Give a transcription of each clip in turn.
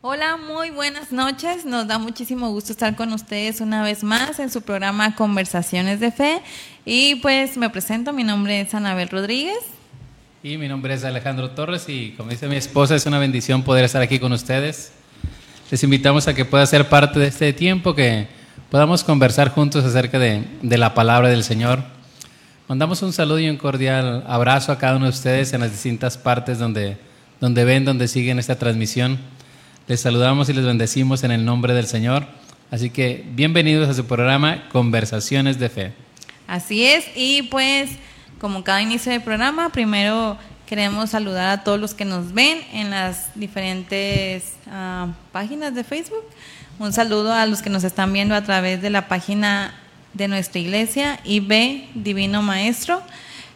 Hola, muy buenas noches. Nos da muchísimo gusto estar con ustedes una vez más en su programa Conversaciones de Fe. Y pues me presento, mi nombre es Anabel Rodríguez. Y mi nombre es Alejandro Torres y como dice mi esposa, es una bendición poder estar aquí con ustedes. Les invitamos a que pueda ser parte de este tiempo, que podamos conversar juntos acerca de, la palabra del Señor. Mandamos un saludo y un cordial abrazo a cada uno de ustedes en las distintas partes donde ven, donde siguen esta transmisión. Les saludamos y les bendecimos en el nombre del Señor. Así que bienvenidos a su programa Conversaciones de Fe. Así es, y pues como cada inicio de programa, primero queremos saludar a todos los que nos ven en las diferentes uh, páginas de Facebook. Un saludo a los que nos están viendo a través de la página de nuestra iglesia, IB Divino Maestro.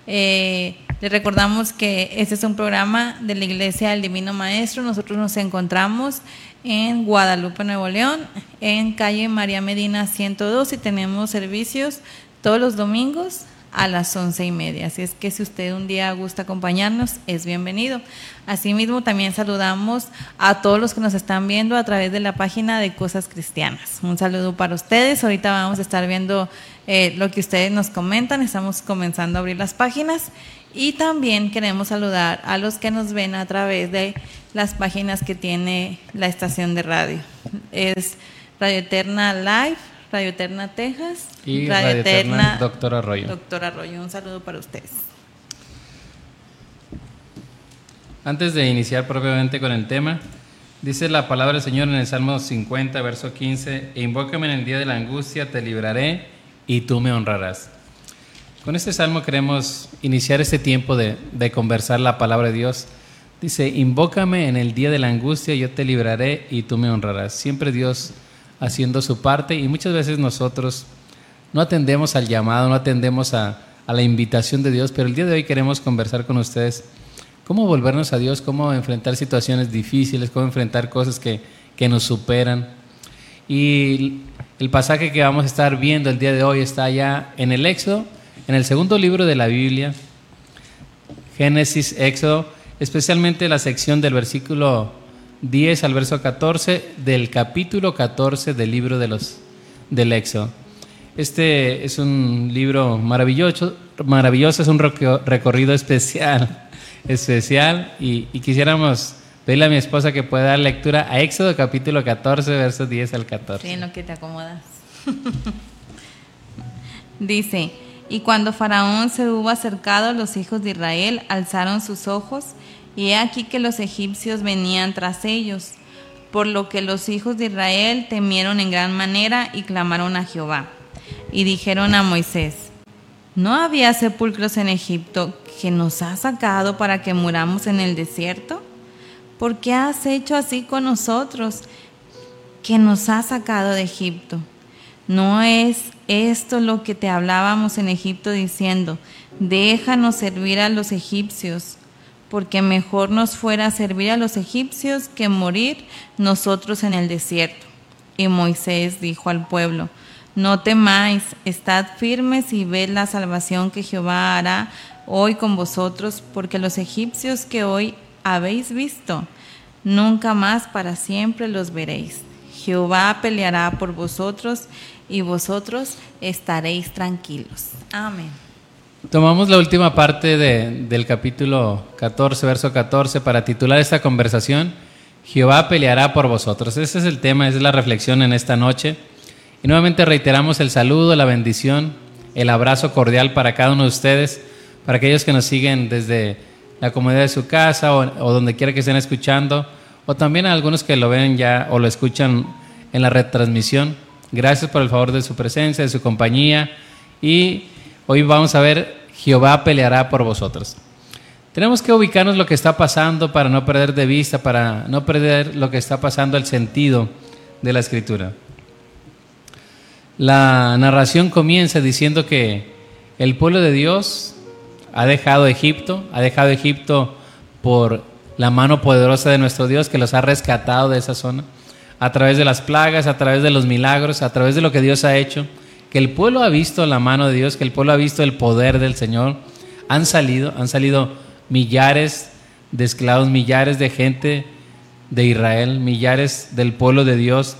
Eh, les recordamos que este es un programa de la Iglesia del Divino Maestro. Nosotros nos encontramos en Guadalupe, Nuevo León, en calle María Medina 102 y tenemos servicios todos los domingos a las once y media. Así es que si usted un día gusta acompañarnos, es bienvenido. Asimismo, también saludamos a todos los que nos están viendo a través de la página de Cosas Cristianas. Un saludo para ustedes. Ahorita vamos a estar viendo eh, lo que ustedes nos comentan. Estamos comenzando a abrir las páginas. Y también queremos saludar a los que nos ven a través de las páginas que tiene la estación de radio. Es Radio Eterna Live, Radio Eterna Texas y Radio, Radio Eterna, Eterna Doctor Arroyo. Doctor Arroyo, un saludo para ustedes. Antes de iniciar propiamente con el tema, dice la palabra del Señor en el Salmo 50, verso 15, e invócame en el día de la angustia, te libraré y tú me honrarás. Con este salmo queremos iniciar este tiempo de, conversar la palabra de Dios. Dice, invócame en el día de la angustia, yo te libraré y tú me honrarás. Siempre Dios haciendo su parte y muchas veces nosotros no atendemos al llamado, no atendemos a, la invitación de Dios, pero el día de hoy queremos conversar con ustedes cómo volvernos a Dios, cómo enfrentar situaciones difíciles, cómo enfrentar cosas que, que nos superan. Y el pasaje que vamos a estar viendo el día de hoy está ya en el Éxodo, en el segundo libro de la Biblia, Génesis, Éxodo, especialmente la sección del versículo 10 al verso 14 del capítulo 14 del libro de los, del Éxodo. Este es un libro maravilloso, maravilloso es un recorrido especial, especial y, y quisiéramos pedirle a mi esposa que pueda dar lectura a Éxodo capítulo 14, versos 10 al 14. Sí, en lo que te acomodas. Dice, y cuando Faraón se hubo acercado, los hijos de Israel alzaron sus ojos, y he aquí que los egipcios venían tras ellos, por lo que los hijos de Israel temieron en gran manera y clamaron a Jehová. Y dijeron a Moisés, ¿no había sepulcros en Egipto que nos has sacado para que muramos en el desierto? ¿Por qué has hecho así con nosotros, que nos has sacado de Egipto? ¿No es esto lo que te hablábamos en Egipto diciendo, déjanos servir a los egipcios, porque mejor nos fuera servir a los egipcios que morir nosotros en el desierto? Y Moisés dijo al pueblo, no temáis, estad firmes y ved la salvación que Jehová hará hoy con vosotros, porque los egipcios que hoy habéis visto, nunca más para siempre los veréis. Jehová peleará por vosotros y vosotros estaréis tranquilos. Amén. Tomamos la última parte de, del capítulo 14, verso 14, para titular esta conversación, Jehová peleará por vosotros. Ese es el tema, es la reflexión en esta noche. Y nuevamente reiteramos el saludo, la bendición, el abrazo cordial para cada uno de ustedes, para aquellos que nos siguen desde la comodidad de su casa o donde quiera que estén escuchando, o también a algunos que lo ven ya o lo escuchan en la retransmisión. Gracias por el favor de su presencia, de su compañía. Y hoy vamos a ver, Jehová peleará por vosotros. Tenemos que ubicarnos lo que está pasando para no perder de vista, para no perder lo que está pasando, el sentido de la escritura. La narración comienza diciendo que el pueblo de Dios ha dejado Egipto, ha dejado Egipto por la mano poderosa de nuestro Dios que los ha rescatado de esa zona, a través de las plagas, a través de los milagros, a través de lo que Dios ha hecho, que el pueblo ha visto la mano de Dios, que el pueblo ha visto el poder del Señor. Han salido, han salido millares de esclavos, millares de gente de Israel, millares del pueblo de Dios,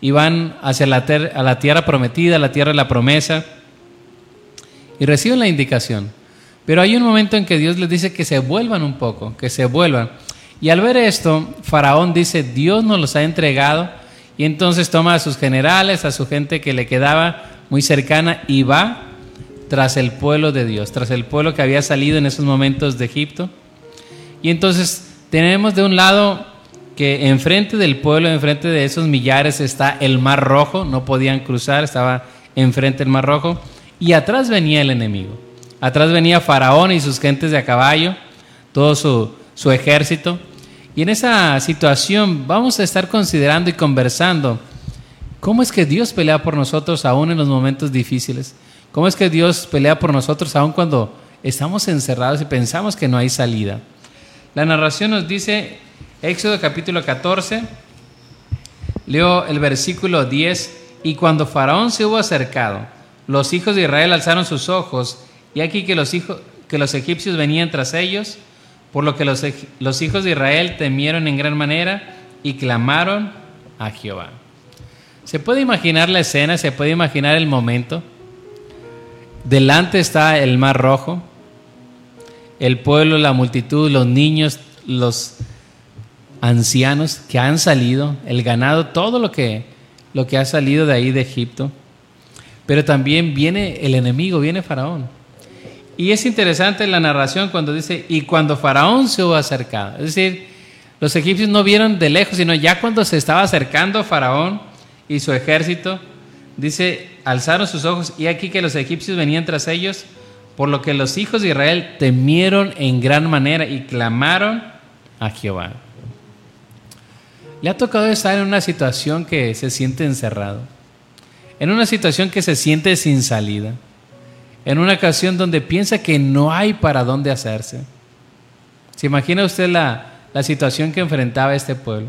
iban hacia la, a la tierra prometida, la tierra de la promesa, y reciben la indicación. Pero hay un momento en que Dios les dice que se vuelvan un poco, que se vuelvan. Y al ver esto, Faraón dice, Dios nos los ha entregado, y entonces toma a sus generales, a su gente que le quedaba muy cercana, y va tras el pueblo de Dios, tras el pueblo que había salido en esos momentos de Egipto. Y entonces tenemos de un lado que enfrente del pueblo, enfrente de esos millares está el Mar Rojo, no podían cruzar, estaba enfrente del Mar Rojo, y atrás venía el enemigo. Atrás venía Faraón y sus gentes de a caballo, todo su, su ejército. Y en esa situación vamos a estar considerando y conversando cómo es que Dios pelea por nosotros aún en los momentos difíciles. ¿Cómo es que Dios pelea por nosotros aún cuando estamos encerrados y pensamos que no hay salida? La narración nos dice, Éxodo capítulo 14, leo el versículo 10, y cuando Faraón se hubo acercado, los hijos de Israel alzaron sus ojos, y aquí que los, hijos, que los egipcios venían tras ellos, por lo que los, hijos de Israel temieron en gran manera y clamaron a Jehová. ¿Se puede imaginar la escena? ¿Se puede imaginar el momento? Delante está el mar rojo, el pueblo, la multitud, los niños, los ancianos que han salido, el ganado, todo lo que, lo que ha salido de ahí de Egipto. Pero también viene el enemigo, viene Faraón. Y es interesante la narración cuando dice, y cuando Faraón se hubo acercado. Es decir, los egipcios no vieron de lejos, sino ya cuando se estaba acercando Faraón y su ejército, dice, alzaron sus ojos y aquí que los egipcios venían tras ellos, por lo que los hijos de Israel temieron en gran manera y clamaron a Jehová. Le ha tocado estar en una situación que se siente encerrado, en una situación que se siente sin salida, en una ocasión donde piensa que no hay para dónde hacerse. ¿Se imagina usted la, la situación que enfrentaba este pueblo?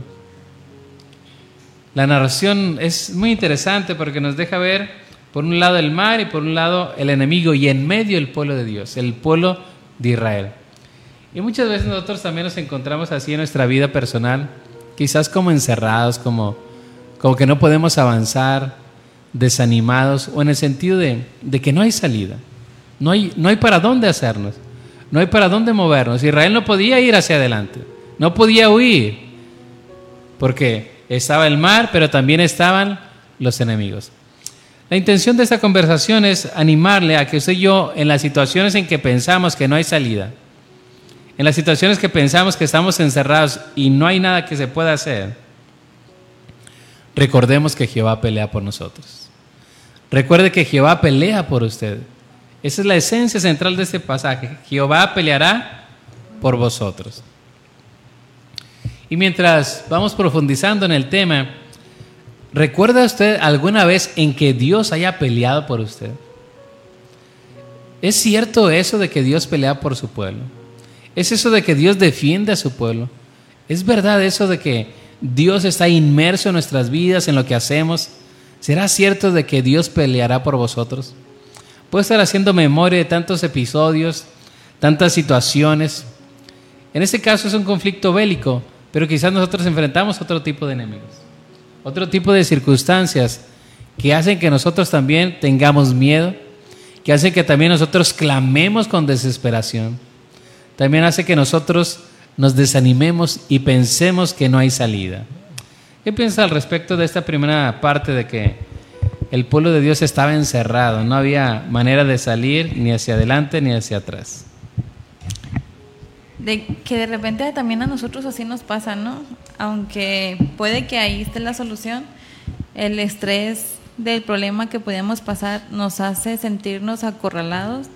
La narración es muy interesante porque nos deja ver por un lado el mar y por un lado el enemigo y en medio el pueblo de Dios, el pueblo de Israel. Y muchas veces nosotros también nos encontramos así en nuestra vida personal, quizás como encerrados, como, como que no podemos avanzar, desanimados o en el sentido de, que no hay salida, no hay, no hay para dónde hacernos, no hay para dónde movernos. Israel no podía ir hacia adelante, no podía huir, porque estaba el mar, pero también estaban los enemigos. La intención de esta conversación es animarle a que usted y yo, en las situaciones en que pensamos que no hay salida, en las situaciones que pensamos que estamos encerrados y no hay nada que se pueda hacer, recordemos que Jehová pelea por nosotros. Recuerde que Jehová pelea por usted. Esa es la esencia central de este pasaje. Jehová peleará por vosotros. Y mientras vamos profundizando en el tema, ¿recuerda usted alguna vez en que Dios haya peleado por usted? ¿Es cierto eso de que Dios pelea por su pueblo? ¿Es eso de que Dios defiende a su pueblo? ¿Es verdad eso de que Dios está inmerso en nuestras vidas, en lo que hacemos? ¿Será cierto de que Dios peleará por vosotros? Puedo estar haciendo memoria de tantos episodios, tantas situaciones. En este caso es un conflicto bélico, pero quizás nosotros enfrentamos otro tipo de enemigos, otro tipo de circunstancias que hacen que nosotros también tengamos miedo, que hacen que también nosotros clamemos con desesperación. También hace que nosotros nos desanimemos y pensemos que no hay salida. ¿Qué piensa al respecto de esta primera parte de que el pueblo de Dios estaba encerrado, no había manera de salir ni hacia adelante ni hacia atrás? de que de repente también a nosotros así nos pasa, ¿no? Aunque puede que ahí esté la solución, el estrés del problema que podemos pasar nos hace sentirnos acorralados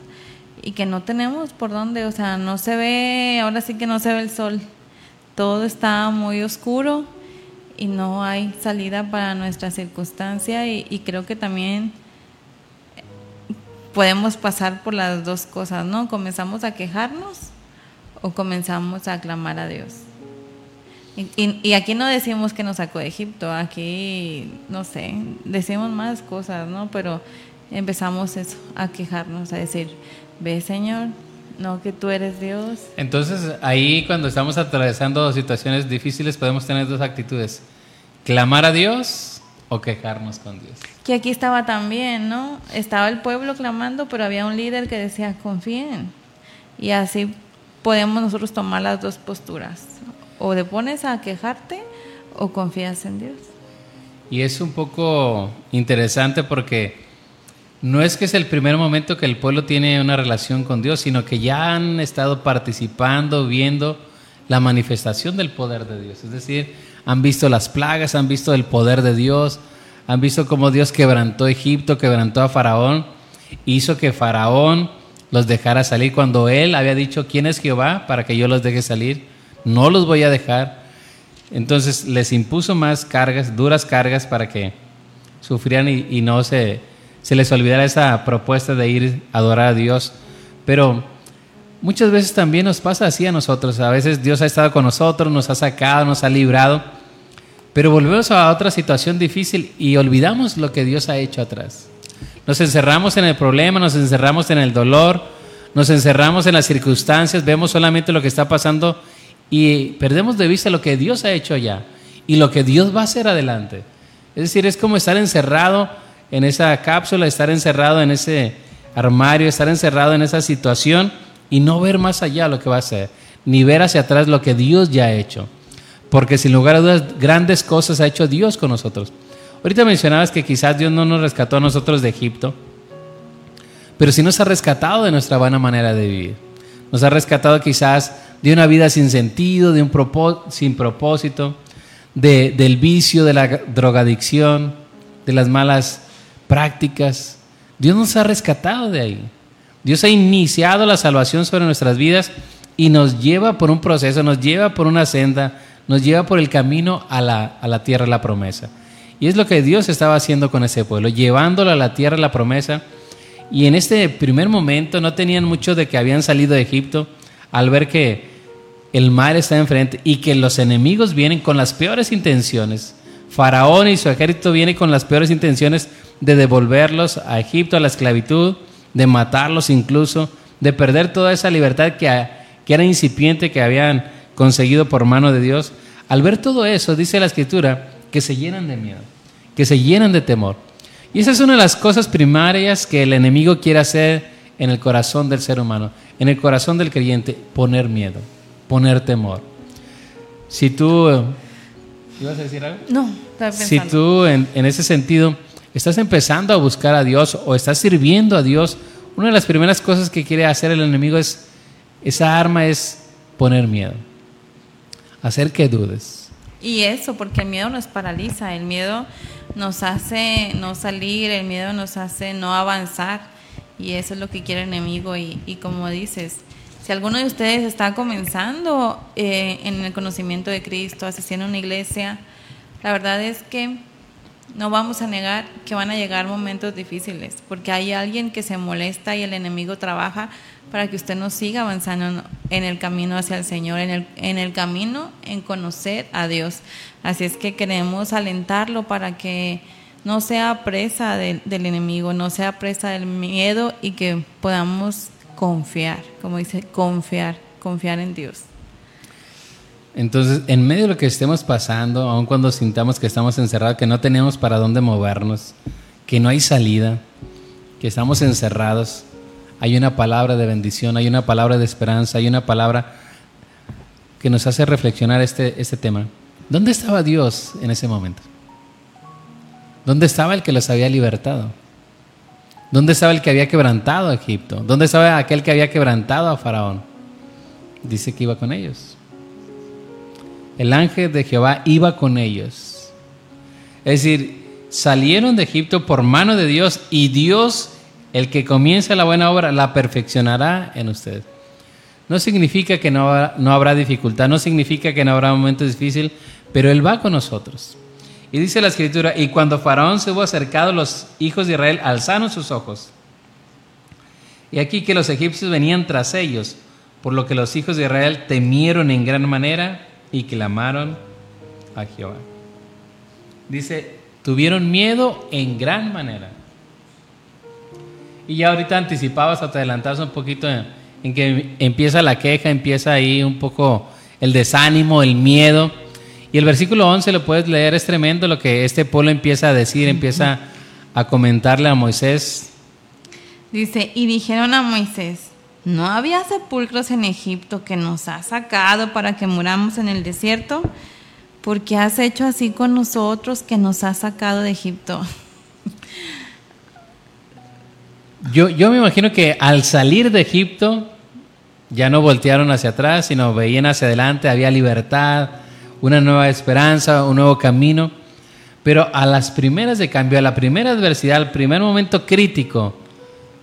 y que no tenemos por dónde, o sea, no se ve, ahora sí que no se ve el sol, todo está muy oscuro y no hay salida para nuestra circunstancia y, y creo que también podemos pasar por las dos cosas, ¿no? Comenzamos a quejarnos o comenzamos a clamar a Dios. Y, aquí no decimos que nos sacó de Egipto, aquí, no sé, decimos más cosas, ¿no? Pero empezamos eso, a quejarnos, a decir, ve Señor, no que tú eres Dios. Entonces ahí cuando estamos atravesando situaciones difíciles podemos tener dos actitudes, clamar a Dios o quejarnos con Dios. Que aquí estaba también, ¿no? Estaba el pueblo clamando, pero había un líder que decía, confíen. Y así podemos nosotros tomar las dos posturas. O te pones a quejarte o confías en Dios. Y es un poco interesante porque no es que es el primer momento que el pueblo tiene una relación con Dios, sino que ya han estado participando, viendo la manifestación del poder de Dios. Es decir, han visto las plagas, han visto el poder de Dios, han visto cómo Dios quebrantó Egipto, quebrantó a Faraón, hizo que Faraón los dejara salir cuando él había dicho, ¿quién es Jehová para que yo los deje salir? No los voy a dejar. Entonces les impuso más cargas, duras cargas para que sufrieran y, y no se se les olvidara esa propuesta de ir a adorar a Dios. Pero muchas veces también nos pasa así a nosotros. A veces Dios ha estado con nosotros, nos ha sacado, nos ha librado, pero volvemos a otra situación difícil y olvidamos lo que Dios ha hecho atrás. Nos encerramos en el problema, nos encerramos en el dolor, nos encerramos en las circunstancias, vemos solamente lo que está pasando y perdemos de vista lo que Dios ha hecho allá y lo que Dios va a hacer adelante. Es decir, es como estar encerrado en esa cápsula, estar encerrado en ese armario, estar encerrado en esa situación y no ver más allá lo que va a ser, ni ver hacia atrás lo que Dios ya ha hecho. Porque sin lugar a dudas, grandes cosas ha hecho Dios con nosotros. Ahorita mencionabas que quizás Dios no nos rescató a nosotros de Egipto, pero sí nos ha rescatado de nuestra buena manera de vivir. Nos ha rescatado quizás de una vida sin sentido, de un sin propósito, de, del vicio, de la drogadicción, de las malas prácticas. Dios nos ha rescatado de ahí. Dios ha iniciado la salvación sobre nuestras vidas y nos lleva por un proceso, nos lleva por una senda, nos lleva por el camino a la, a la tierra de la promesa. Y es lo que Dios estaba haciendo con ese pueblo, llevándolo a la tierra de la promesa. Y en este primer momento no tenían mucho de que habían salido de Egipto al ver que el mar está enfrente y que los enemigos vienen con las peores intenciones. Faraón y su ejército vienen con las peores intenciones de devolverlos a Egipto, a la esclavitud, de matarlos incluso, de perder toda esa libertad que, que era incipiente que habían conseguido por mano de Dios. Al ver todo eso, dice la escritura, que se llenan de miedo, que se llenan de temor. Y esa es una de las cosas primarias que el enemigo quiere hacer en el corazón del ser humano, en el corazón del creyente, poner miedo, poner temor. Si tú... ¿Ibas a decir algo? No, estaba pensando. Si tú en, en ese sentido estás empezando a buscar a Dios o estás sirviendo a Dios, una de las primeras cosas que quiere hacer el enemigo es, esa arma es poner miedo, hacer que dudes. Y eso, porque el miedo nos paraliza, el miedo nos hace no salir, el miedo nos hace no avanzar. Y eso es lo que quiere el enemigo. Y, como dices, si alguno de ustedes está comenzando eh, en el conocimiento de Cristo, asistiendo a una iglesia, la verdad es que no vamos a negar que van a llegar momentos difíciles, porque hay alguien que se molesta y el enemigo trabaja para que usted no siga avanzando en el camino hacia el Señor, en el, en el camino en conocer a Dios. Así es que queremos alentarlo para que no sea presa del enemigo, no sea presa del miedo y que podamos confiar, como dice, confiar, confiar en Dios. Entonces, en medio de lo que estemos pasando, aun cuando sintamos que estamos encerrados, que no tenemos para dónde movernos, que no hay salida, que estamos encerrados, hay una palabra de bendición, hay una palabra de esperanza, hay una palabra que nos hace reflexionar este, este tema. ¿Dónde estaba Dios en ese momento? ¿Dónde estaba el que los había libertado? ¿Dónde estaba el que había quebrantado a Egipto? ¿Dónde estaba aquel que había quebrantado a Faraón? Dice que iba con ellos el ángel de Jehová iba con ellos. Es decir, salieron de Egipto por mano de Dios y Dios, el que comienza la buena obra, la perfeccionará en usted. No significa que no, habrá dificultad, no significa que no habrá momentos difíciles, pero Él va con nosotros. Y dice la escritura, y cuando Faraón se hubo acercado, los hijos de Israel alzaron sus ojos. Y aquí que los egipcios venían tras ellos, por lo que los hijos de Israel temieron en gran manera y clamaron a Jehová. Dice, tuvieron miedo en gran manera. Y ya ahorita anticipabas o te adelantabas un poquito en, en que empieza la queja, empieza ahí un poco el desánimo, el miedo. Y el versículo 11 lo puedes leer, es tremendo lo que este pueblo empieza a decir, empieza a comentarle a Moisés. Dice, y dijeron a Moisés, ¿no había sepulcros en Egipto que nos ha sacado para que muramos en el desierto? ¿Por qué has hecho así con nosotros que nos has sacado de Egipto? Yo, yo me imagino que al salir de Egipto ya no voltearon hacia atrás, sino veían hacia adelante, había libertad, una nueva esperanza, un nuevo camino. Pero a las primeras de cambio, a la primera adversidad, al primer momento crítico,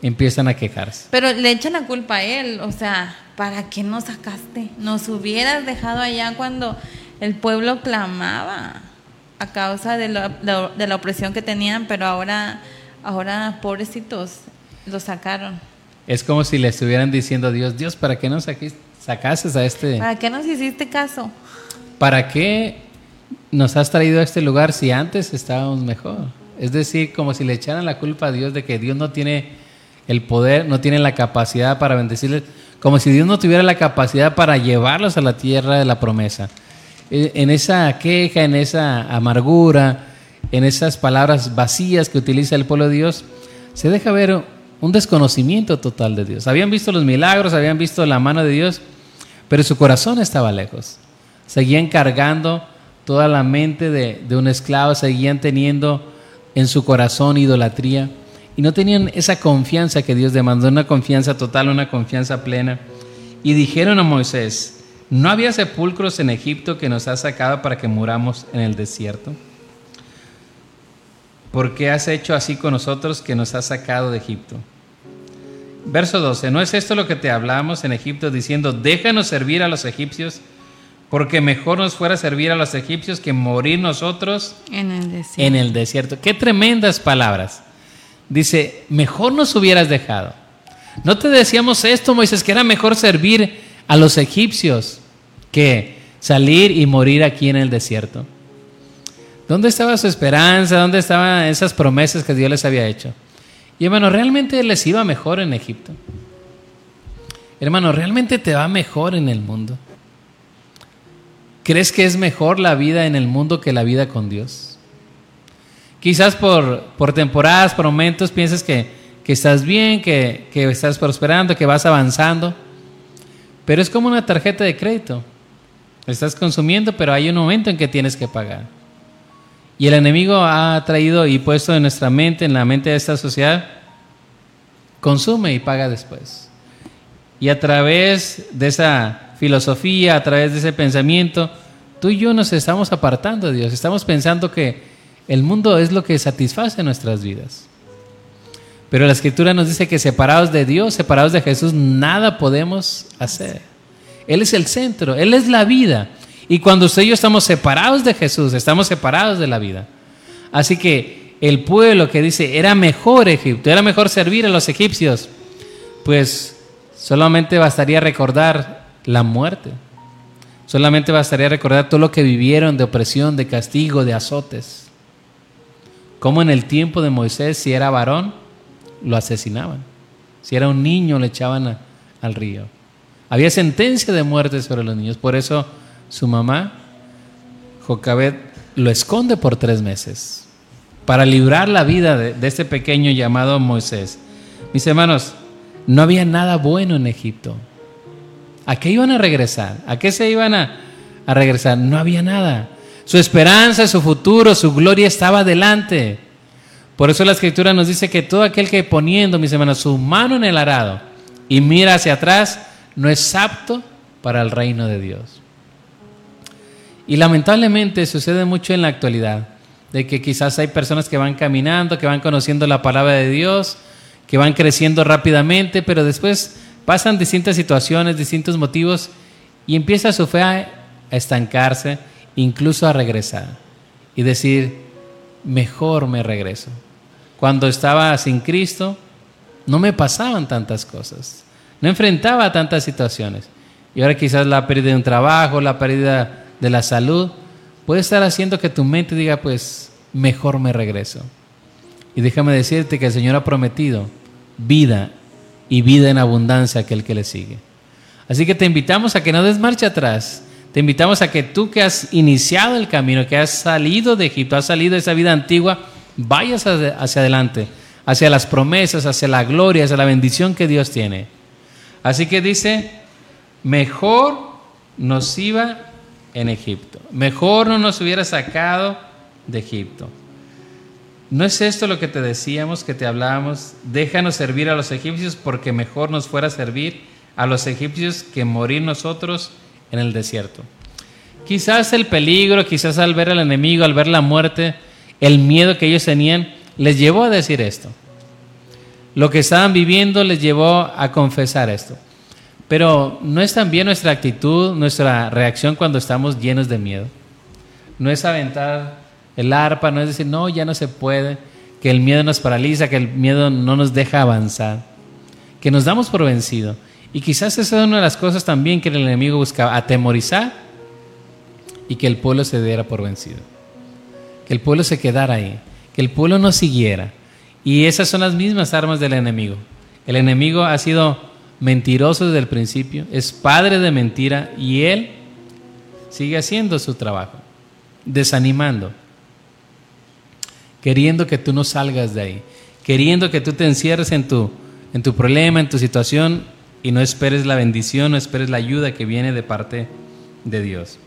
empiezan a quejarse. Pero le echan la culpa a él, o sea, ¿para qué nos sacaste? Nos hubieras dejado allá cuando el pueblo clamaba a causa de la, de la opresión que tenían, pero ahora, ahora pobrecitos, lo sacaron. Es como si le estuvieran diciendo a Dios, Dios, ¿para qué nos sacases a este? ¿Para qué nos hiciste caso? ¿Para qué nos has traído a este lugar si antes estábamos mejor? Es decir, como si le echaran la culpa a Dios de que Dios no tiene el poder, no tiene la capacidad para bendecirles, como si Dios no tuviera la capacidad para llevarlos a la tierra de la promesa. E, en esa queja, en esa amargura, en esas palabras vacías que utiliza el pueblo de Dios, se deja ver un desconocimiento total de Dios. Habían visto los milagros, habían visto la mano de Dios, pero su corazón estaba lejos. Seguían cargando toda la mente de, un esclavo, seguían teniendo en su corazón idolatría y no tenían esa confianza que Dios demandó, una confianza total, una confianza plena. Y dijeron a Moisés, ¿no había sepulcros en Egipto que nos ha sacado para que muramos en el desierto? ¿por qué has hecho así con nosotros que nos has sacado de Egipto? Verso 12, ¿no es esto lo que te hablamos en Egipto diciendo, déjanos servir a los egipcios, porque mejor nos fuera servir a los egipcios que morir nosotros en el desierto? En el desierto. Qué tremendas palabras. Dice, mejor nos hubieras dejado. ¿No te decíamos esto, Moisés, que era mejor servir a los egipcios que salir y morir aquí en el desierto? ¿Dónde estaba su esperanza? ¿Dónde estaban esas promesas que Dios les había hecho? Y hermano, ¿realmente les iba mejor en Egipto? Hermano, ¿realmente te va mejor en el mundo? ¿Crees que es mejor la vida en el mundo que la vida con Dios? Quizás por, por temporadas, por momentos, piensas que, que estás bien, que, que estás prosperando, que vas avanzando. Pero es como una tarjeta de crédito. Estás consumiendo, pero hay un momento en que tienes que pagar. Y el enemigo ha traído y puesto en nuestra mente, en la mente de esta sociedad, consume y paga después. Y a través de esa filosofía, a través de ese pensamiento, tú y yo nos estamos apartando de Dios. Estamos pensando que el mundo es lo que satisface nuestras vidas. Pero la escritura nos dice que separados de Dios, separados de Jesús, nada podemos hacer. Él es el centro, Él es la vida. Y cuando usted y yo estamos separados de Jesús, estamos separados de la vida. Así que el pueblo que dice, era mejor Egipto, era mejor servir a los egipcios, pues solamente bastaría recordar la muerte. Solamente bastaría recordar todo lo que vivieron de opresión, de castigo, de azotes. Como en el tiempo de Moisés, si era varón, lo asesinaban. Si era un niño, le echaban al río. Había sentencia de muerte sobre los niños. Por eso su mamá, Jocabed, lo esconde por tres meses para librar la vida de, este pequeño llamado Moisés. Mis hermanos, no había nada bueno en Egipto. ¿A qué iban a regresar? ¿A qué se iban a, a regresar? No había nada. Su esperanza, su futuro, su gloria estaba delante. Por eso la escritura nos dice que todo aquel que poniendo, mis hermanos, su mano en el arado y mira hacia atrás, no es apto para el reino de Dios. Y lamentablemente sucede mucho en la actualidad, de que quizás hay personas que van caminando, que van conociendo la palabra de Dios, que van creciendo rápidamente, pero después pasan distintas situaciones, distintos motivos, y empieza su fe a estancarse, incluso a regresar, y decir, mejor me regreso. Cuando estaba sin Cristo, no me pasaban tantas cosas, no enfrentaba tantas situaciones. Y ahora quizás la pérdida de un trabajo, la pérdida de la salud, puede estar haciendo que tu mente diga, pues, mejor me regreso. Y déjame decirte que el Señor ha prometido vida y vida en abundancia a aquel que le sigue. Así que te invitamos a que no des marcha atrás. Te invitamos a que tú que has iniciado el camino, que has salido de Egipto, has salido de esa vida antigua, vayas hacia adelante, hacia las promesas, hacia la gloria, hacia la bendición que Dios tiene. Así que dice, mejor nos iba en Egipto, mejor no nos hubiera sacado de Egipto. ¿No es esto lo que te decíamos, que te hablábamos? Déjanos servir a los egipcios porque mejor nos fuera servir a los egipcios que morir nosotros en el desierto. Quizás el peligro, quizás al ver al enemigo, al ver la muerte, el miedo que ellos tenían, les llevó a decir esto. Lo que estaban viviendo les llevó a confesar esto. Pero no es también nuestra actitud, nuestra reacción cuando estamos llenos de miedo. No es aventar el arpa, no es decir, no, ya no se puede, que el miedo nos paraliza, que el miedo no nos deja avanzar, que nos damos por vencido. Y quizás esa es una de las cosas también que el enemigo buscaba, atemorizar y que el pueblo se diera por vencido. Que el pueblo se quedara ahí, que el pueblo no siguiera. Y esas son las mismas armas del enemigo. El enemigo ha sido mentiroso desde el principio, es padre de mentira y él sigue haciendo su trabajo, desanimando, queriendo que tú no salgas de ahí, queriendo que tú te encierres en tu, en tu problema, en tu situación y no esperes la bendición, no esperes la ayuda que viene de parte de Dios.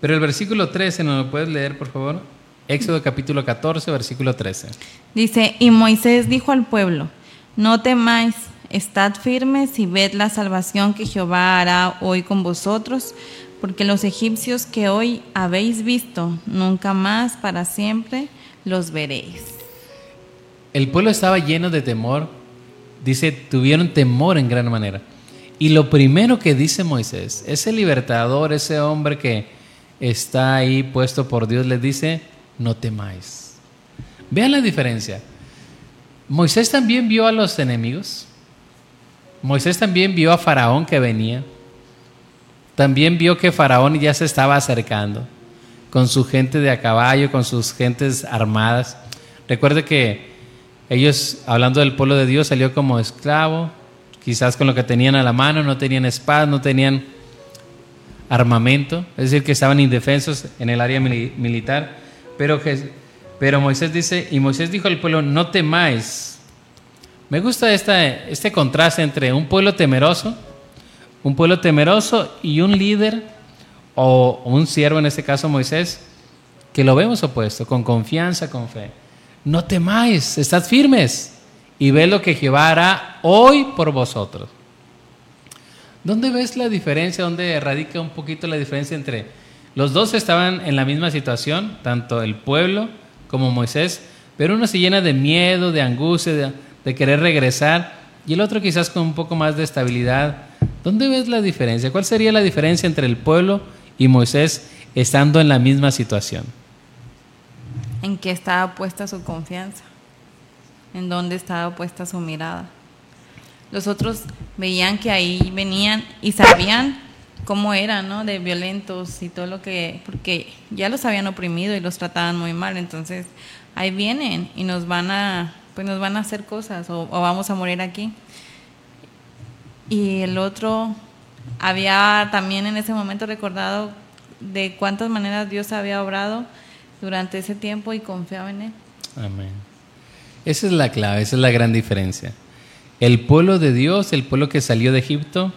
Pero el versículo 13, ¿nos lo puedes leer, por favor? Éxodo capítulo 14, versículo 13. Dice, y Moisés dijo al pueblo, no temáis, estad firmes y ved la salvación que Jehová hará hoy con vosotros, porque los egipcios que hoy habéis visto, nunca más para siempre los veréis. El pueblo estaba lleno de temor dice, tuvieron temor en gran manera. Y lo primero que dice Moisés, ese libertador, ese hombre que está ahí puesto por Dios, le dice, no temáis. Vean la diferencia. Moisés también vio a los enemigos. Moisés también vio a Faraón que venía. También vio que Faraón ya se estaba acercando con su gente de a caballo, con sus gentes armadas. Recuerde que ellos, hablando del pueblo de Dios, salió como esclavo, quizás con lo que tenían a la mano, no tenían espada, no tenían armamento, es decir, que estaban indefensos en el área militar. Pero, pero Moisés dice, y Moisés dijo al pueblo, no temáis. Me gusta este contraste entre un pueblo temeroso, un pueblo temeroso y un líder o un siervo, en este caso Moisés, que lo vemos opuesto, con confianza, con fe no temáis, estad firmes y ve lo que Jehová hará hoy por vosotros. ¿Dónde ves la diferencia? ¿Dónde radica un poquito la diferencia entre los dos estaban en la misma situación, tanto el pueblo como Moisés, pero uno se llena de miedo, de angustia, de, de querer regresar, y el otro quizás con un poco más de estabilidad. ¿Dónde ves la diferencia? ¿Cuál sería la diferencia entre el pueblo y Moisés estando en la misma situación? En qué estaba puesta su confianza, en dónde estaba puesta su mirada. Los otros veían que ahí venían y sabían cómo eran, ¿no? De violentos y todo lo que, porque ya los habían oprimido y los trataban muy mal, entonces ahí vienen y nos van a, pues nos van a hacer cosas o, o vamos a morir aquí. Y el otro había también en ese momento recordado de cuántas maneras Dios había obrado durante ese tiempo y confiaba en Él. Amén. Esa es la clave, esa es la gran diferencia. El pueblo de Dios, el pueblo que salió de Egipto,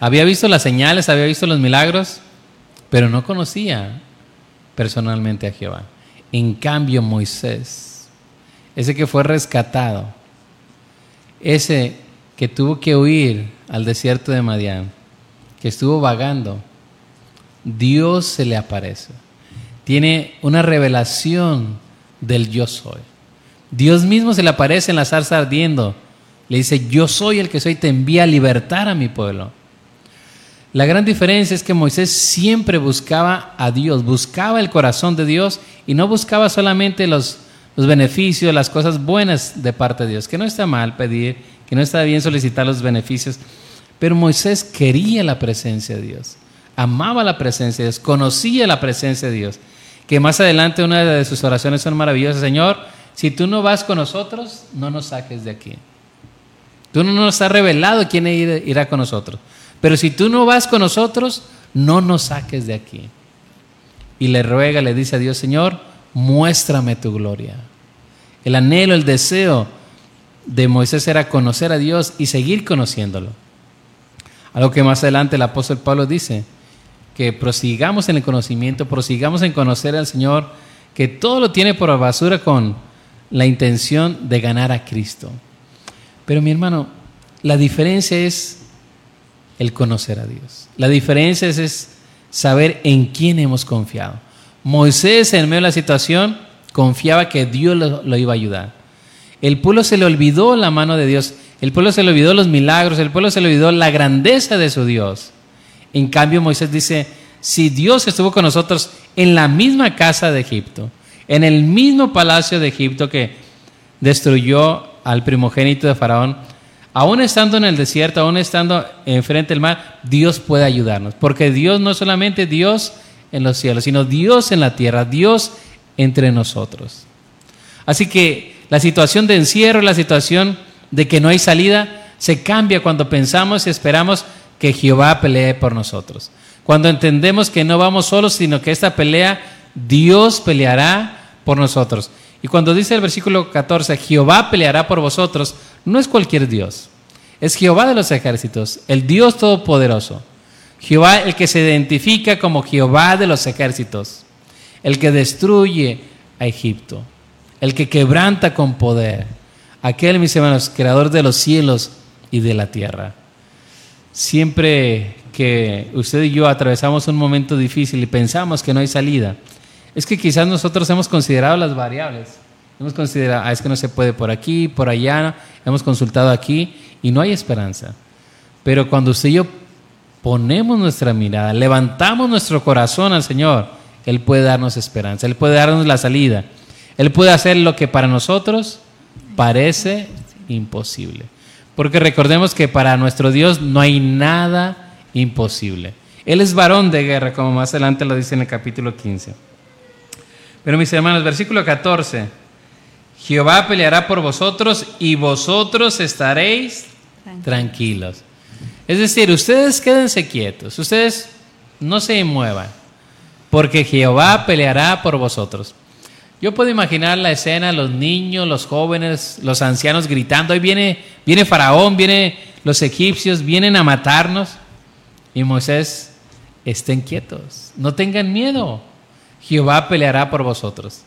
había visto las señales, había visto los milagros, pero no conocía personalmente a Jehová. En cambio, Moisés, ese que fue rescatado, ese que tuvo que huir al desierto de Madián, que estuvo vagando, Dios se le aparece tiene una revelación del yo soy. Dios mismo se le aparece en la zarza ardiendo. Le dice, yo soy el que soy, te envía a libertar a mi pueblo. La gran diferencia es que Moisés siempre buscaba a Dios, buscaba el corazón de Dios y no buscaba solamente los, los beneficios, las cosas buenas de parte de Dios, que no está mal pedir, que no está bien solicitar los beneficios, pero Moisés quería la presencia de Dios, amaba la presencia de Dios, conocía la presencia de Dios que más adelante una de sus oraciones son maravillosas. Señor, si tú no vas con nosotros, no nos saques de aquí. Tú no nos has revelado quién irá con nosotros. Pero si tú no vas con nosotros, no nos saques de aquí. Y le ruega, le dice a Dios, Señor, muéstrame tu gloria. El anhelo, el deseo de Moisés era conocer a Dios y seguir conociéndolo. Algo que más adelante el apóstol Pablo dice, que prosigamos en el conocimiento, prosigamos en conocer al Señor, que todo lo tiene por basura con la intención de ganar a Cristo. Pero mi hermano, la diferencia es el conocer a Dios. La diferencia es, saber en quién hemos confiado. Moisés en medio de la situación confiaba que Dios lo, lo, iba a ayudar. El pueblo se le olvidó la mano de Dios, el pueblo se le olvidó los milagros, el pueblo se le olvidó la grandeza de su Dios. En cambio Moisés dice, si Dios estuvo con nosotros en la misma casa de Egipto, en el mismo palacio de Egipto que destruyó al primogénito de Faraón, aún estando en el desierto, aún estando enfrente del mar, Dios puede ayudarnos. Porque Dios no es solamente Dios en los cielos, sino Dios en la tierra, Dios entre nosotros. Así que la situación de encierro, la situación de que no hay salida, se cambia cuando pensamos y esperamos que Jehová pelee por nosotros. Cuando entendemos que no vamos solos, sino que esta pelea Dios peleará por nosotros. Y cuando dice el versículo 14, Jehová peleará por vosotros, no es cualquier Dios. Es Jehová de los ejércitos, el Dios todopoderoso. Jehová el que se identifica como Jehová de los ejércitos, el que destruye a Egipto, el que quebranta con poder, aquel, mis hermanos, creador de los cielos y de la tierra. Siempre que usted y yo atravesamos un momento difícil y pensamos que no hay salida, es que quizás nosotros hemos considerado las variables. Hemos considerado, ah, es que no se puede por aquí, por allá, hemos consultado aquí y no hay esperanza. Pero cuando usted y yo ponemos nuestra mirada, levantamos nuestro corazón al Señor, Él puede darnos esperanza, Él puede darnos la salida, Él puede hacer lo que para nosotros parece imposible. Porque recordemos que para nuestro Dios no hay nada imposible. Él es varón de guerra, como más adelante lo dice en el capítulo 15. Pero mis hermanos, versículo 14. Jehová peleará por vosotros y vosotros estaréis tranquilos. Es decir, ustedes quédense quietos, ustedes no se muevan, porque Jehová peleará por vosotros. Yo puedo imaginar la escena, los niños, los jóvenes, los ancianos gritando, ahí viene, viene Faraón, vienen los egipcios, vienen a matarnos. Y Moisés, estén quietos, no tengan miedo. Jehová peleará por vosotros.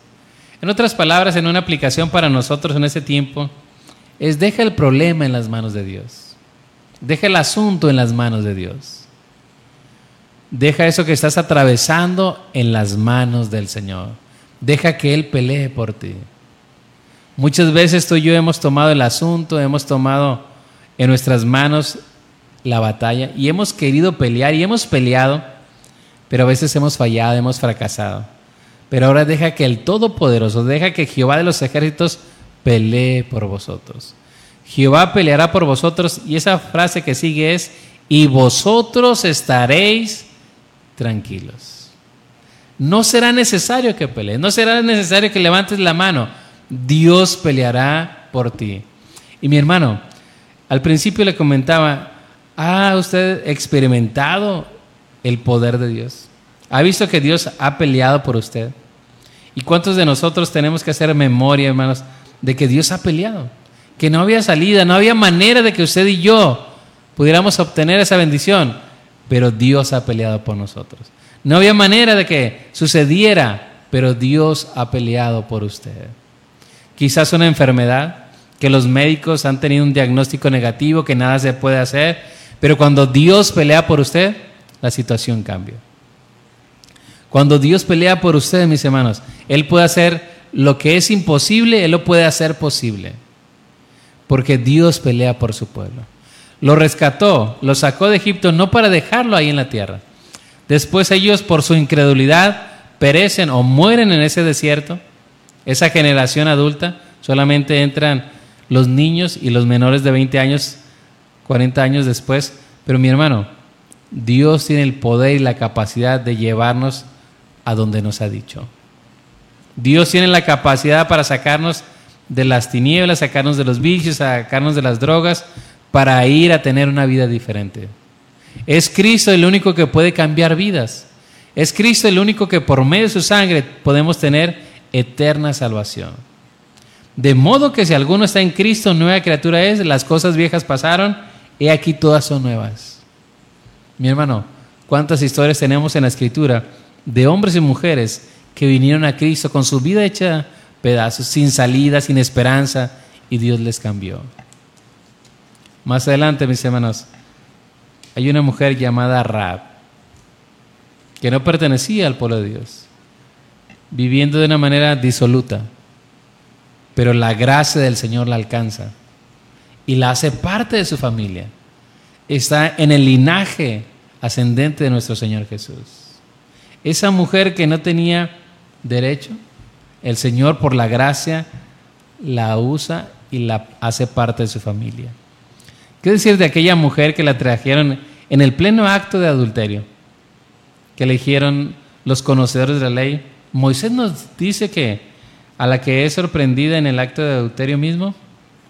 En otras palabras, en una aplicación para nosotros en ese tiempo, es deja el problema en las manos de Dios. Deja el asunto en las manos de Dios. Deja eso que estás atravesando en las manos del Señor. Deja que Él pelee por ti. Muchas veces tú y yo hemos tomado el asunto, hemos tomado en nuestras manos la batalla y hemos querido pelear y hemos peleado pero a veces hemos fallado, hemos fracasado. Pero ahora deja que el Todopoderoso, deja que Jehová de los ejércitos pelee por vosotros. Jehová peleará por vosotros y esa frase que sigue es, y vosotros estaréis tranquilos. No será necesario que pelees, no será necesario que levantes la mano. Dios peleará por ti. Y mi hermano, al principio le comentaba, ¿ha usted experimentado el poder de Dios? ¿Ha visto que Dios ha peleado por usted? ¿Y cuántos de nosotros tenemos que hacer memoria, hermanos, de que Dios ha peleado? Que no había salida, no había manera de que usted y yo pudiéramos obtener esa bendición, pero Dios ha peleado por nosotros. No había manera de que sucediera, pero Dios ha peleado por usted. Quizás una enfermedad, que los médicos han tenido un diagnóstico negativo, que nada se puede hacer, pero cuando Dios pelea por usted, la situación cambia. Cuando Dios pelea por ustedes, mis hermanos, Él puede hacer lo que es imposible, Él lo puede hacer posible. Porque Dios pelea por su pueblo. Lo rescató, lo sacó de Egipto no para dejarlo ahí en la tierra. Después ellos por su incredulidad perecen o mueren en ese desierto. Esa generación adulta solamente entran los niños y los menores de 20 años, 40 años después. Pero mi hermano, Dios tiene el poder y la capacidad de llevarnos a donde nos ha dicho. Dios tiene la capacidad para sacarnos de las tinieblas, sacarnos de los vicios, sacarnos de las drogas, para ir a tener una vida diferente. Es Cristo el único que puede cambiar vidas. Es Cristo el único que por medio de su sangre podemos tener eterna salvación. De modo que si alguno está en Cristo, nueva criatura es, las cosas viejas pasaron, y aquí todas son nuevas. Mi hermano, ¿cuántas historias tenemos en la escritura de hombres y mujeres que vinieron a Cristo con su vida hecha pedazos, sin salida, sin esperanza, y Dios les cambió? Más adelante, mis hermanos, hay una mujer llamada Rab, que no pertenecía al pueblo de Dios, viviendo de una manera disoluta, pero la gracia del Señor la alcanza y la hace parte de su familia. Está en el linaje ascendente de nuestro Señor Jesús. Esa mujer que no tenía derecho, el Señor por la gracia la usa y la hace parte de su familia. ¿Qué decir de aquella mujer que la trajeron en el pleno acto de adulterio? Que eligieron los conocedores de la ley. Moisés nos dice que a la que es sorprendida en el acto de adulterio mismo,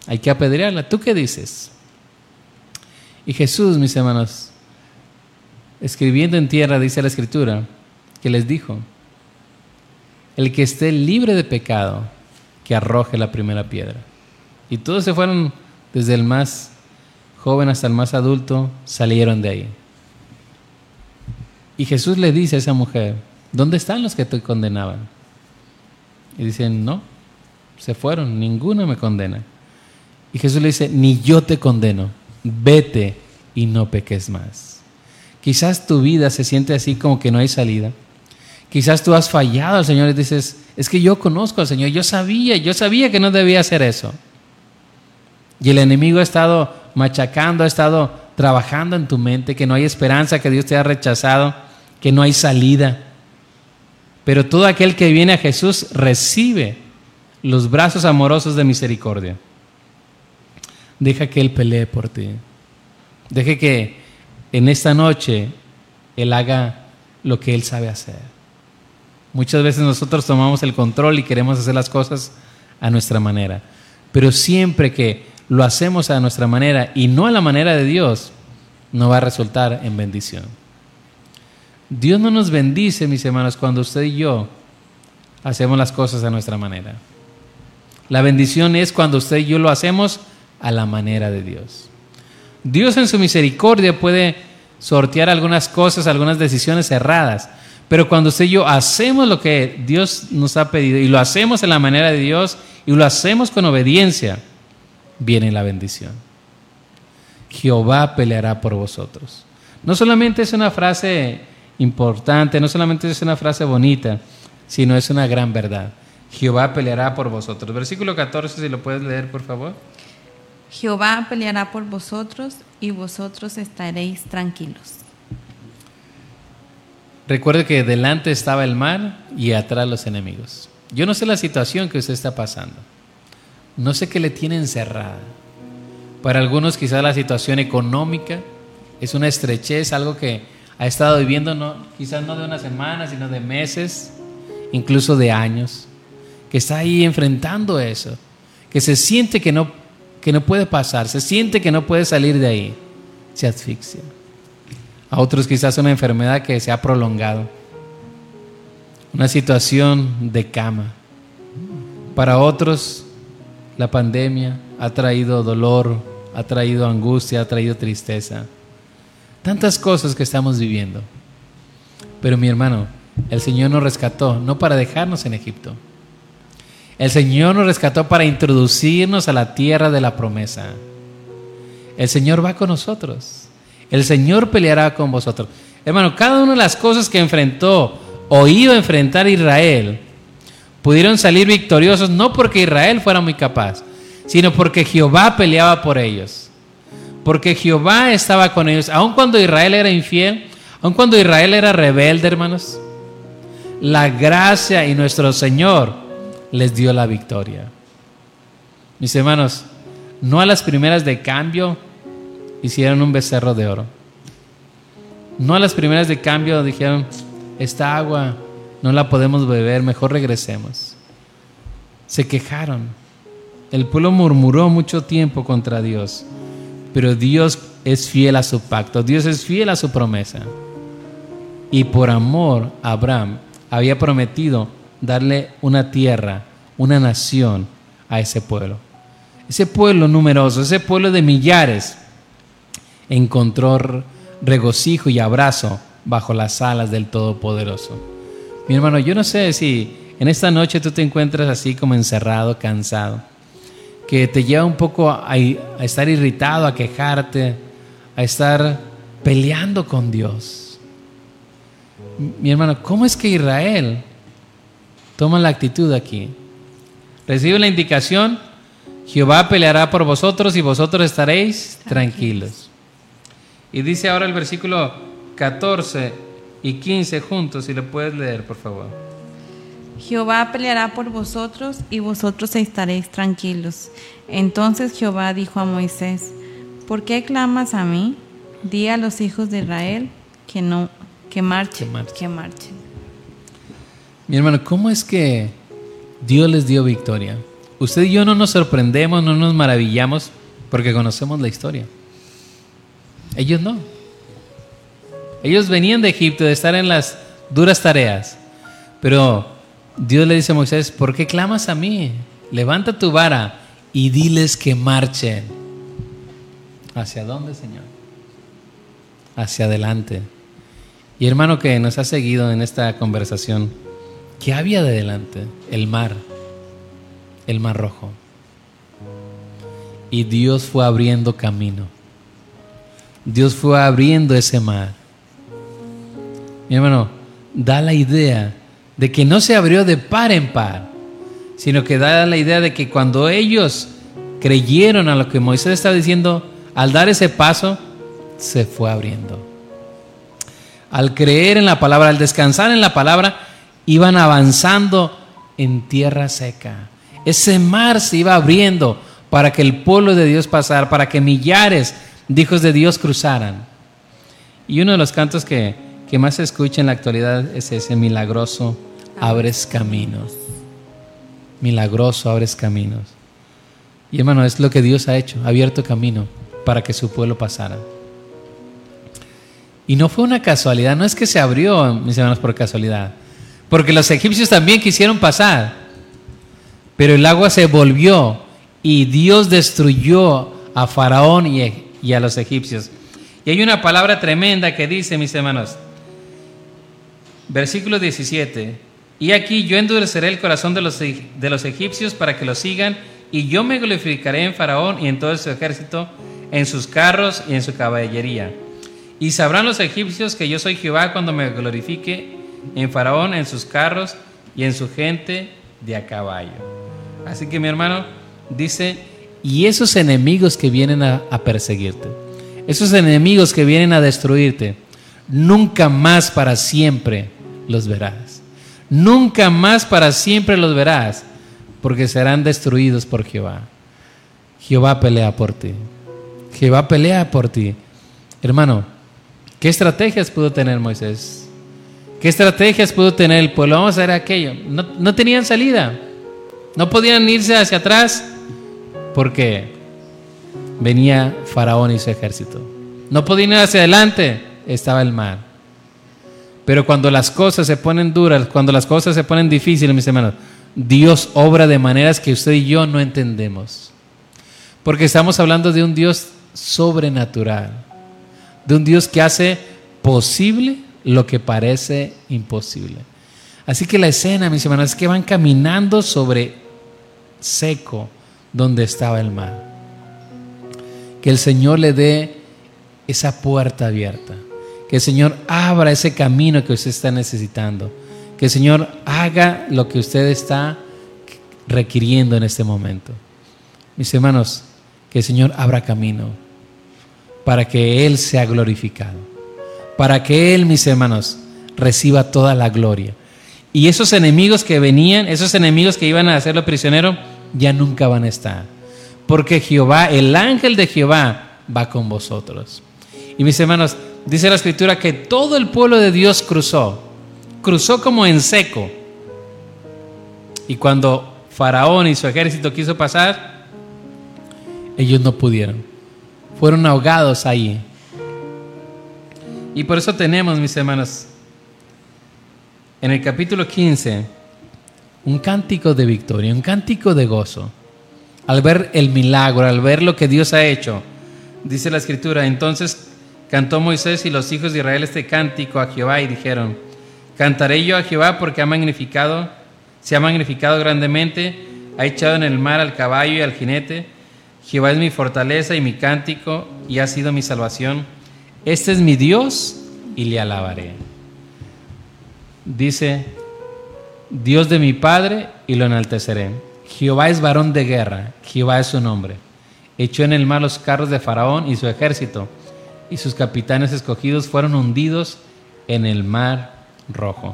hay que apedrearla. ¿Tú qué dices? Y Jesús, mis hermanos, escribiendo en tierra, dice la escritura, que les dijo, el que esté libre de pecado, que arroje la primera piedra. Y todos se fueron, desde el más joven hasta el más adulto, salieron de ahí. Y Jesús le dice a esa mujer, ¿dónde están los que te condenaban? Y dicen, no, se fueron, ninguno me condena. Y Jesús le dice, ni yo te condeno, vete y no peques más. Quizás tu vida se siente así como que no hay salida. Quizás tú has fallado al Señor y dices, es que yo conozco al Señor, yo sabía, yo sabía que no debía hacer eso. Y el enemigo ha estado machacando, ha estado trabajando en tu mente, que no hay esperanza, que Dios te ha rechazado, que no hay salida. Pero todo aquel que viene a Jesús recibe los brazos amorosos de misericordia. Deja que Él pelee por ti. Deje que en esta noche Él haga lo que Él sabe hacer. Muchas veces nosotros tomamos el control y queremos hacer las cosas a nuestra manera. Pero siempre que lo hacemos a nuestra manera y no a la manera de Dios, no va a resultar en bendición. Dios no nos bendice, mis hermanos, cuando usted y yo hacemos las cosas a nuestra manera. La bendición es cuando usted y yo lo hacemos a la manera de Dios. Dios en su misericordia puede sortear algunas cosas, algunas decisiones erradas, pero cuando usted y yo hacemos lo que Dios nos ha pedido y lo hacemos en la manera de Dios y lo hacemos con obediencia, viene la bendición. Jehová peleará por vosotros. No solamente es una frase importante, no solamente es una frase bonita, sino es una gran verdad. Jehová peleará por vosotros. Versículo 14, si lo puedes leer, por favor. Jehová peleará por vosotros y vosotros estaréis tranquilos. Recuerde que delante estaba el mar y atrás los enemigos. Yo no sé la situación que usted está pasando. No sé qué le tiene encerrada. Para algunos quizás la situación económica es una estrechez, algo que ha estado viviendo quizás no de una semana, sino de meses, incluso de años, que está ahí enfrentando eso, que se siente que no, que no puede pasar, se siente que no puede salir de ahí, se asfixia. A otros quizás una enfermedad que se ha prolongado, una situación de cama. Para otros la pandemia ha traído dolor, ha traído angustia, ha traído tristeza. Tantas cosas que estamos viviendo. Pero mi hermano, el Señor nos rescató no para dejarnos en Egipto. El Señor nos rescató para introducirnos a la tierra de la promesa. El Señor va con nosotros. El Señor peleará con vosotros. Hermano, cada una de las cosas que enfrentó o iba a enfrentar Israel, pudieron salir victoriosos no porque Israel fuera muy capaz, sino porque Jehová peleaba por ellos. Porque Jehová estaba con ellos, aun cuando Israel era infiel, aun cuando Israel era rebelde, hermanos. La gracia y nuestro Señor les dio la victoria. Mis hermanos, no a las primeras de cambio hicieron un becerro de oro. No a las primeras de cambio dijeron, esta agua no la podemos beber, mejor regresemos. Se quejaron. El pueblo murmuró mucho tiempo contra Dios. pero Dios es fiel a su pacto, Dios es fiel a su promesa. Y por amor, Abraham había prometido darle una tierra, una nación a ese pueblo. Ese pueblo numeroso, ese pueblo de millares, encontró regocijo y abrazo bajo las alas del Todopoderoso. Mi hermano, yo no sé si en esta noche tú te encuentras así como encerrado, cansado, que te lleva un poco a, estar irritado, a quejarte, a estar peleando con Dios. Mi hermano, ¿cómo es que Israel toma la actitud aquí? Recibe la indicación, Jehová peleará por vosotros y vosotros estaréis tranquilos. Y dice ahora el versículo 14 y 15 juntos, si lo puedes leer, por favor. Jehová peleará por vosotros y vosotros estaréis tranquilos. Entonces Jehová dijo a Moisés, ¿por qué clamas a mí? Di a los hijos de Israel que no, que marchen, que marchen. Mi hermano, ¿cómo es que Dios les dio victoria? Usted y yo no nos sorprendemos, no nos maravillamos porque conocemos la historia. Ellos no. Ellos venían de Egipto de estar en las duras tareas. Pero Dios le dice a Moisés, ¿por qué clamas a mí? Levanta tu vara y diles que marchen. ¿Hacia dónde, Señor? Hacia adelante. Y hermano que nos ha seguido en esta conversación, ¿qué había de adelante? El mar, el mar rojo. Y Dios fue abriendo camino. Dios fue abriendo ese mar. Mi hermano, da la idea de que no se abrió de par en par, sino que da la idea de que cuando ellos creyeron a lo que Moisés estaba diciendo, al dar ese paso, se fue abriendo. Al creer en la palabra, al descansar en la palabra, iban avanzando en tierra seca. Ese mar se iba abriendo para que el pueblo de Dios pasara, para que millares hijos de Dios cruzaran. Y uno de los cantos que, que más se escucha en la actualidad es ese milagroso, abres caminos. Milagroso, abres caminos. Y hermano, es lo que Dios ha hecho, ha abierto camino para que su pueblo pasara. Y no fue una casualidad, no es que se abrió, mis hermanos, por casualidad, porque los egipcios también quisieron pasar, pero el agua se volvió y Dios destruyó a Faraón y y a los egipcios. Y hay una palabra tremenda que dice, mis hermanos, versículo 17, y aquí yo endureceré el corazón de los, de los egipcios para que lo sigan, y yo me glorificaré en Faraón y en todo su ejército, en sus carros y en su caballería. Y sabrán los egipcios que yo soy Jehová cuando me glorifique en Faraón, en sus carros y en su gente de a caballo. Así que mi hermano dice, y esos enemigos que vienen a, perseguirte, esos enemigos que vienen a destruirte, nunca más para siempre los verás. Nunca más para siempre los verás, porque serán destruidos por Jehová. Jehová pelea por ti. Jehová pelea por ti. Hermano, ¿qué estrategias pudo tener Moisés? ¿Qué estrategias pudo tener el pueblo? Vamos a ver aquello. No, no tenían salida. No podían irse hacia atrás porque venía Faraón y su ejército. No podían ir hacia adelante, estaba el mar. Pero cuando las cosas se ponen duras, cuando las cosas se ponen difíciles, mis hermanos, Dios obra de maneras que usted y yo no entendemos. Porque estamos hablando de un Dios sobrenatural, de un Dios que hace posible lo que parece imposible. Así que la escena, mis hermanos, es que van caminando sobre seco, donde estaba el mar. Que el Señor le dé esa puerta abierta. Que el Señor abra ese camino que usted está necesitando. Que el Señor haga lo que usted está requiriendo en este momento. Mis hermanos, que el Señor abra camino para que Él sea glorificado. Para que Él, mis hermanos, reciba toda la gloria. Y esos enemigos que venían, esos enemigos que iban a hacerlo prisionero, ya nunca van a estar. Porque Jehová, el ángel de Jehová, va con vosotros. Y mis hermanos, dice la escritura que todo el pueblo de Dios cruzó. Cruzó como en seco. Y cuando Faraón y su ejército quiso pasar, ellos no pudieron. fueron ahogados ahí. Y por eso tenemos, mis hermanos, en el capítulo 15, un cántico de victoria, un cántico de gozo. Al ver el milagro, al ver lo que Dios ha hecho, dice la escritura, entonces cantó Moisés y los hijos de Israel este cántico a Jehová y dijeron, cantaré yo a Jehová porque ha magnificado, se ha magnificado grandemente, ha echado en el mar al caballo y al jinete. Jehová es mi fortaleza y mi cántico y ha sido mi salvación. Este es mi Dios y le alabaré. Dice, Dios de mi Padre y lo enalteceré. Jehová es varón de guerra, Jehová es su nombre. Echó en el mar los carros de Faraón y su ejército, y sus capitanes escogidos fueron hundidos en el mar rojo.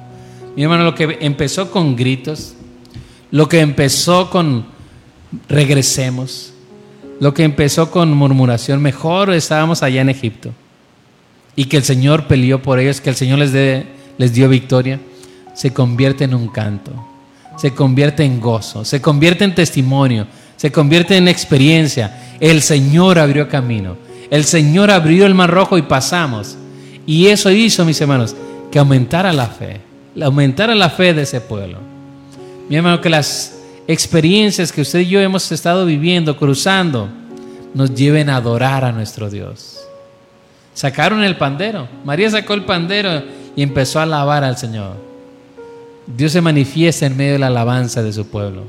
Mi hermano, lo que empezó con gritos, lo que empezó con regresemos, lo que empezó con murmuración, mejor estábamos allá en Egipto. Y que el Señor peleó por ellos, que el Señor les, les dio victoria, se convierte en un canto, se convierte en gozo, se convierte en testimonio, se convierte en experiencia. El Señor abrió camino, el Señor abrió el mar rojo y pasamos. Y eso hizo, mis hermanos, que aumentara la fe, aumentara la fe de ese pueblo. Mi hermano, que las experiencias que usted y yo hemos estado viviendo, cruzando, nos lleven a adorar a nuestro Dios. Sacaron el pandero. María sacó el pandero y empezó a alabar al Señor. Dios se manifiesta en medio de la alabanza de su pueblo.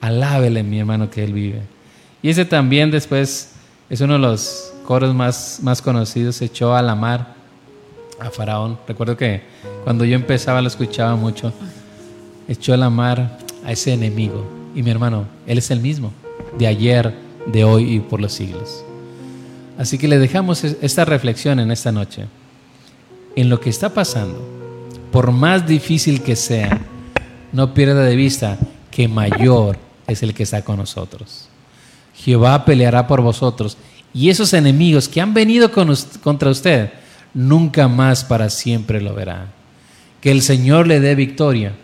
Alábele, mi hermano, que Él vive. Y ese también después es uno de los coros más, más conocidos. echó a la mar a Faraón. Recuerdo que cuando yo empezaba lo escuchaba mucho. Echó a la mar a ese enemigo. Y mi hermano, Él es el mismo, de ayer, de hoy y por los siglos. Así que le dejamos esta reflexión en esta noche. En lo que está pasando, por más difícil que sea, no pierda de vista que mayor es el que está con nosotros. Jehová peleará por vosotros y esos enemigos que han venido contra usted, nunca más para siempre lo verá. Que el Señor le dé victoria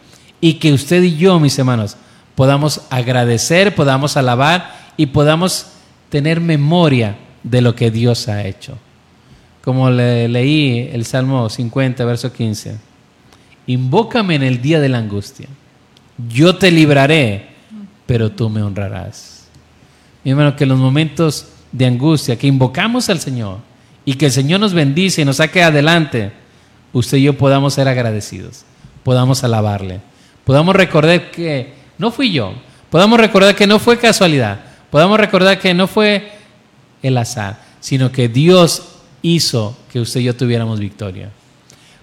y que usted y yo, mis hermanos, podamos agradecer, podamos alabar y podamos tener memoria de lo que Dios ha hecho. Como le leí el Salmo 50, verso 15. Invócame en el día de la angustia. Yo te libraré, pero tú me honrarás. Mi hermano, que los momentos de angustia, que invocamos al Señor y que el Señor nos bendice y nos saque adelante, usted y yo podamos ser agradecidos, podamos alabarle podamos recordar que no fui yo, podamos recordar que no fue casualidad, podamos recordar que no fue el azar, sino que Dios hizo que usted y yo tuviéramos victoria.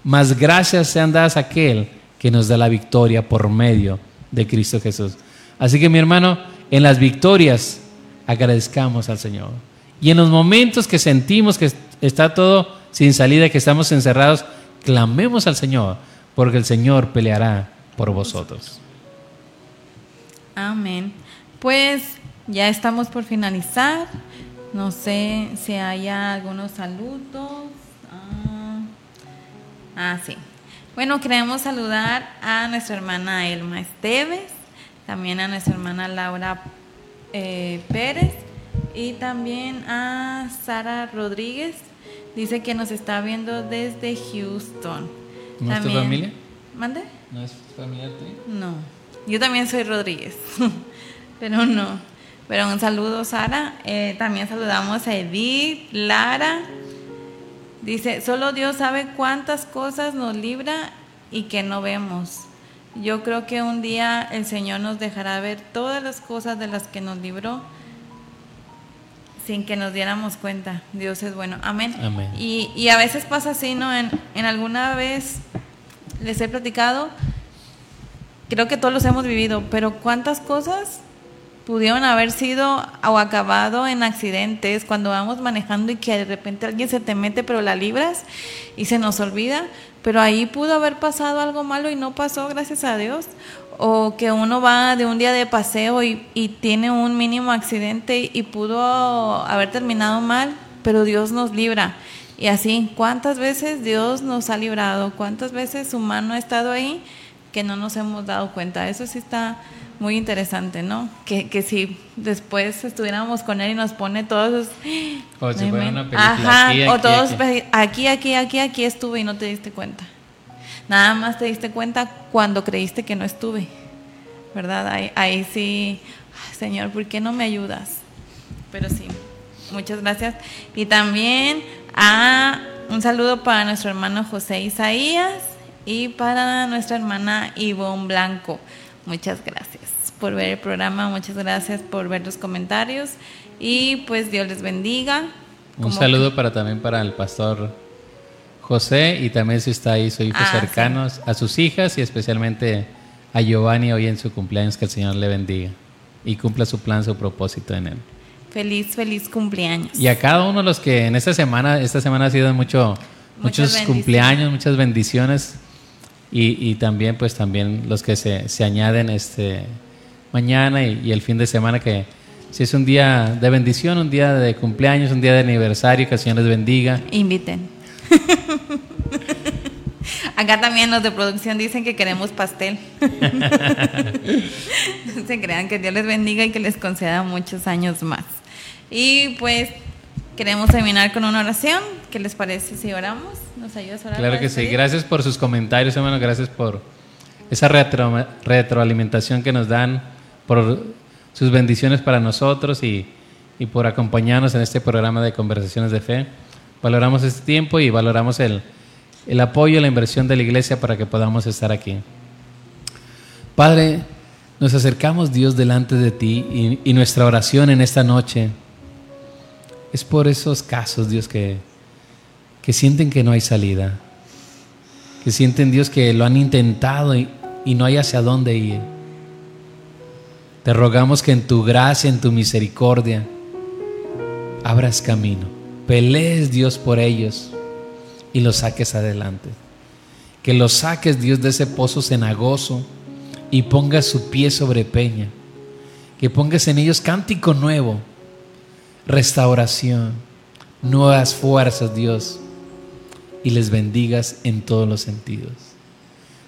Más gracias sean dadas a aquel que nos da la victoria por medio de Cristo Jesús. Así que mi hermano, en las victorias agradezcamos al Señor. Y en los momentos que sentimos que está todo sin salida, que estamos encerrados, clamemos al Señor, porque el Señor peleará por vosotros. Amén. Pues ya estamos por finalizar. No sé si haya algunos saludos. Ah, ah, sí. Bueno, queremos saludar a nuestra hermana Elma Esteves, también a nuestra hermana Laura eh, Pérez y también a Sara Rodríguez. Dice que nos está viendo desde Houston. ¿No es tu familia? ¿Mande? ¿No es familiar No. Yo también soy Rodríguez, pero no. Pero un saludo, Sara. Eh, también saludamos a Edith, Lara. Dice, solo Dios sabe cuántas cosas nos libra y que no vemos. Yo creo que un día el Señor nos dejará ver todas las cosas de las que nos libró sin que nos diéramos cuenta. Dios es bueno. Amén. Amén. Y, y a veces pasa así, ¿no? En, en alguna vez les he platicado, creo que todos los hemos vivido, pero ¿cuántas cosas pudieron haber sido o acabado en accidentes cuando vamos manejando y que de repente alguien se te mete pero la libras y se nos olvida? Pero ahí pudo haber pasado algo malo y no pasó, gracias a Dios. O que uno va de un día de paseo y, y tiene un mínimo accidente y pudo haber terminado mal, pero Dios nos libra. Y así, ¿cuántas veces Dios nos ha librado? ¿Cuántas veces su mano ha estado ahí? que no nos hemos dado cuenta. Eso sí está muy interesante, ¿no? Que, que si después estuviéramos con él y nos pone todos esos... O si fuera una película. Ajá, aquí, o aquí, todos aquí. aquí, aquí, aquí, aquí estuve y no te diste cuenta. Nada más te diste cuenta cuando creíste que no estuve, ¿verdad? Ahí, ahí sí, ay, Señor, ¿por qué no me ayudas? Pero sí, muchas gracias. Y también a un saludo para nuestro hermano José Isaías y para nuestra hermana Ivonne Blanco. Muchas gracias por ver el programa, muchas gracias por ver los comentarios y pues Dios les bendiga. Un Como saludo para también para el pastor José y también si está ahí sus hijos Ah, cercanos, a sus hijas y especialmente a Giovanni hoy en su cumpleaños, que el Señor le bendiga y cumpla su plan, su propósito en él. Feliz, feliz cumpleaños. Y a cada uno de los que en esta semana, esta semana ha sido mucho, Muchas muchos cumpleaños, muchas bendiciones y, y también pues también los que se, se añaden este mañana y, y el fin de semana que si es un día de bendición, un día de cumpleaños, un día de aniversario, que el Señor les bendiga. Inviten. Acá también los de producción dicen que queremos pastel. No se crean que Dios les bendiga y que les conceda muchos años más. Y pues queremos terminar con una oración. ¿Qué les parece si oramos? ¿Nos ayudas a orar? Claro que sí. Gracias por sus comentarios, hermano. Gracias por esa retro- retroalimentación que nos dan, por sus bendiciones para nosotros y, y por acompañarnos en este programa de conversaciones de fe. Valoramos este tiempo y valoramos el, el apoyo y la inversión de la iglesia para que podamos estar aquí. Padre, nos acercamos Dios delante de ti y, y nuestra oración en esta noche es por esos casos, Dios, que, que sienten que no hay salida, que sienten, Dios, que lo han intentado y, y no hay hacia dónde ir. Te rogamos que en tu gracia, en tu misericordia, abras camino, pelees, Dios, por ellos y los saques adelante. Que los saques, Dios, de ese pozo cenagoso y pongas su pie sobre peña. Que pongas en ellos cántico nuevo, restauración, nuevas fuerzas, Dios, y les bendigas en todos los sentidos.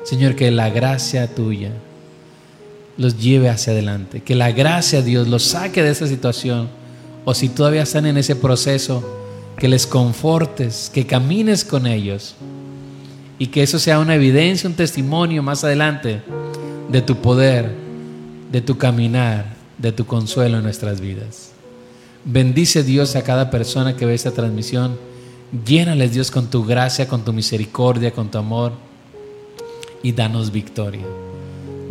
Señor, que la gracia tuya los lleve hacia adelante, que la gracia, Dios, los saque de esa situación, o si todavía están en ese proceso, que les confortes, que camines con ellos, y que eso sea una evidencia, un testimonio más adelante de tu poder, de tu caminar, de tu consuelo en nuestras vidas. Bendice Dios a cada persona que ve esta transmisión. Llénales Dios con tu gracia, con tu misericordia, con tu amor y danos victoria.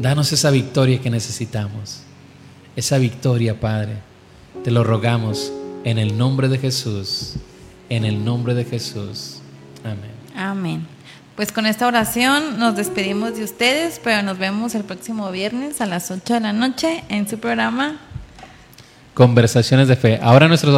Danos esa victoria que necesitamos. Esa victoria, Padre. Te lo rogamos en el nombre de Jesús. En el nombre de Jesús. Amén. Amén. Pues con esta oración nos despedimos de ustedes, pero nos vemos el próximo viernes a las 8 de la noche en su programa Conversaciones de fe. Ahora nuestro